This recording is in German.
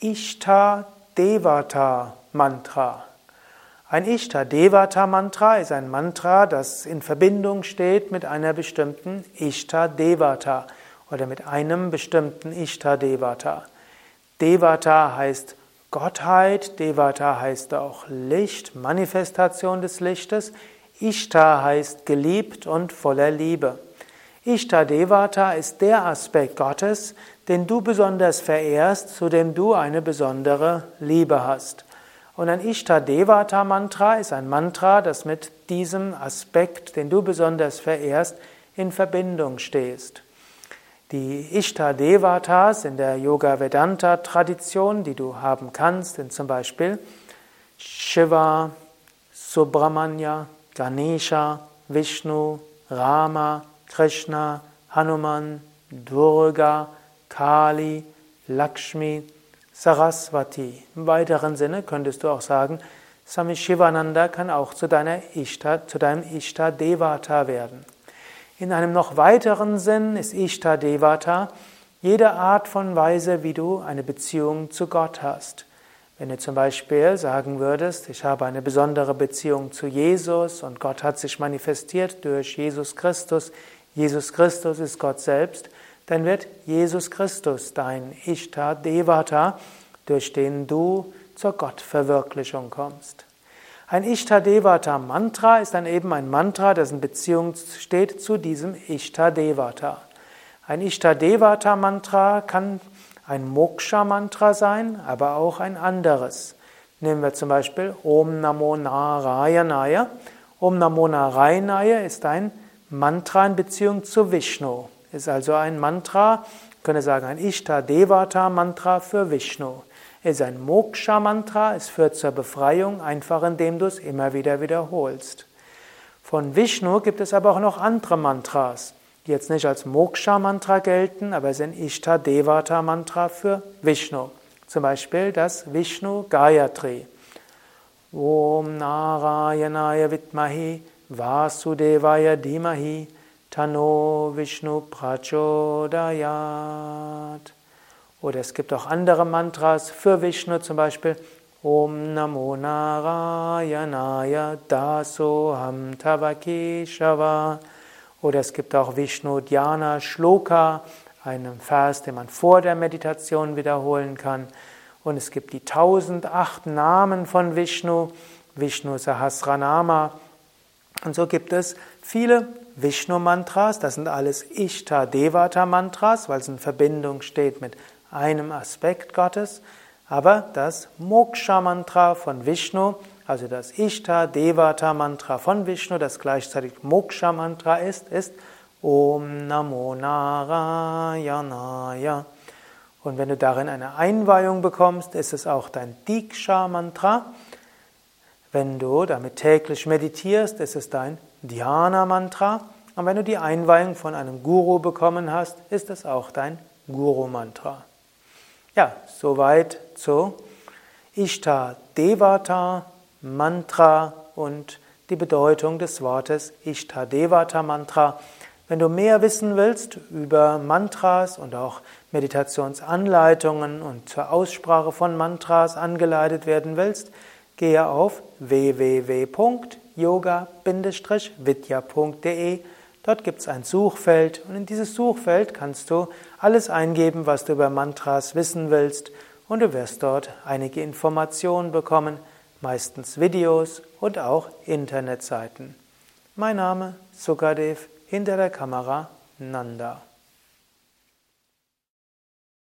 Ishta Devata Mantra. Ein Ishta Devata Mantra ist ein Mantra, das in Verbindung steht mit einer bestimmten Ishta Devata oder mit einem bestimmten Ishta Devata. Devata heißt Gottheit, Devata heißt auch Licht, Manifestation des Lichtes. Ishta heißt geliebt und voller Liebe. Ishta Devata ist der Aspekt Gottes, den du besonders verehrst, zu dem du eine besondere Liebe hast. Und ein Ishta Devata Mantra ist ein Mantra, das mit diesem Aspekt, den du besonders verehrst, in Verbindung stehst. Die Ishta Devatas in der Yoga Vedanta Tradition, die du haben kannst, sind zum Beispiel Shiva, Subramanya, Ganesha, Vishnu, Rama, Krishna, Hanuman, Durga, Kali, Lakshmi, Saraswati. Im weiteren Sinne könntest du auch sagen, Swami Shivananda kann auch zu, deiner Ishta, zu deinem Ishta Devata werden. In einem noch weiteren Sinn ist Ishta Devata jede Art von Weise, wie du eine Beziehung zu Gott hast. Wenn du zum Beispiel sagen würdest, ich habe eine besondere Beziehung zu Jesus und Gott hat sich manifestiert durch Jesus Christus, Jesus Christus ist Gott selbst, dann wird Jesus Christus dein Ishta Devata, durch den du zur Gottverwirklichung kommst. Ein Ishta Devata Mantra ist dann eben ein Mantra, das in Beziehung steht zu diesem Ishta Devata. Ein Ishta Devata Mantra kann ein Moksha Mantra sein, aber auch ein anderes. Nehmen wir zum Beispiel Om Namo Narayanaya. Om Namo Narayanaya ist ein Mantra in Beziehung zu Vishnu. Ist also ein Mantra, könnte sagen ein Ishta Devata Mantra für Vishnu. Ist ein Moksha Mantra, es führt zur Befreiung, einfach indem du es immer wieder wiederholst. Von Vishnu gibt es aber auch noch andere Mantras, die jetzt nicht als Moksha Mantra gelten, aber sind Ishta Devata Mantra für Vishnu. Zum Beispiel das Vishnu Gayatri. Om Narayanaya Vitmahi Vasudevaya Dhimahi Tano Vishnu Prachodayat. Oder es gibt auch andere Mantras für Vishnu, zum Beispiel Om Namo Narayanaya Dasoham Tavakeshava. Oder es gibt auch Vishnu Dhyana Shloka, einen Vers, den man vor der Meditation wiederholen kann. Und es gibt die 1008 Namen von Vishnu, Vishnu Sahasranama. Und so gibt es viele Vishnu-Mantras, das sind alles Ishta-Devata-Mantras, weil es in Verbindung steht mit einem Aspekt Gottes. Aber das Moksha-Mantra von Vishnu, also das Ishta-Devata-Mantra von Vishnu, das gleichzeitig Moksha-Mantra ist, ist Om Namo Narayanaya. Und wenn du darin eine Einweihung bekommst, ist es auch dein Diksha-Mantra. Wenn du damit täglich meditierst, ist es dein Dhyana-Mantra. Und wenn du die Einweihung von einem Guru bekommen hast, ist es auch dein Guru-Mantra. Ja, soweit zu Ishta Devata, Mantra und die Bedeutung des Wortes Ishta Devata Mantra. Wenn du mehr wissen willst über Mantras und auch Meditationsanleitungen und zur Aussprache von Mantras angeleitet werden willst, gehe auf www.yoga-vidya.de. Dort gibt es ein Suchfeld und in dieses Suchfeld kannst du alles eingeben, was du über Mantras wissen willst und du wirst dort einige Informationen bekommen, meistens Videos und auch Internetseiten. Mein Name Sukadev, hinter der Kamera Nanda.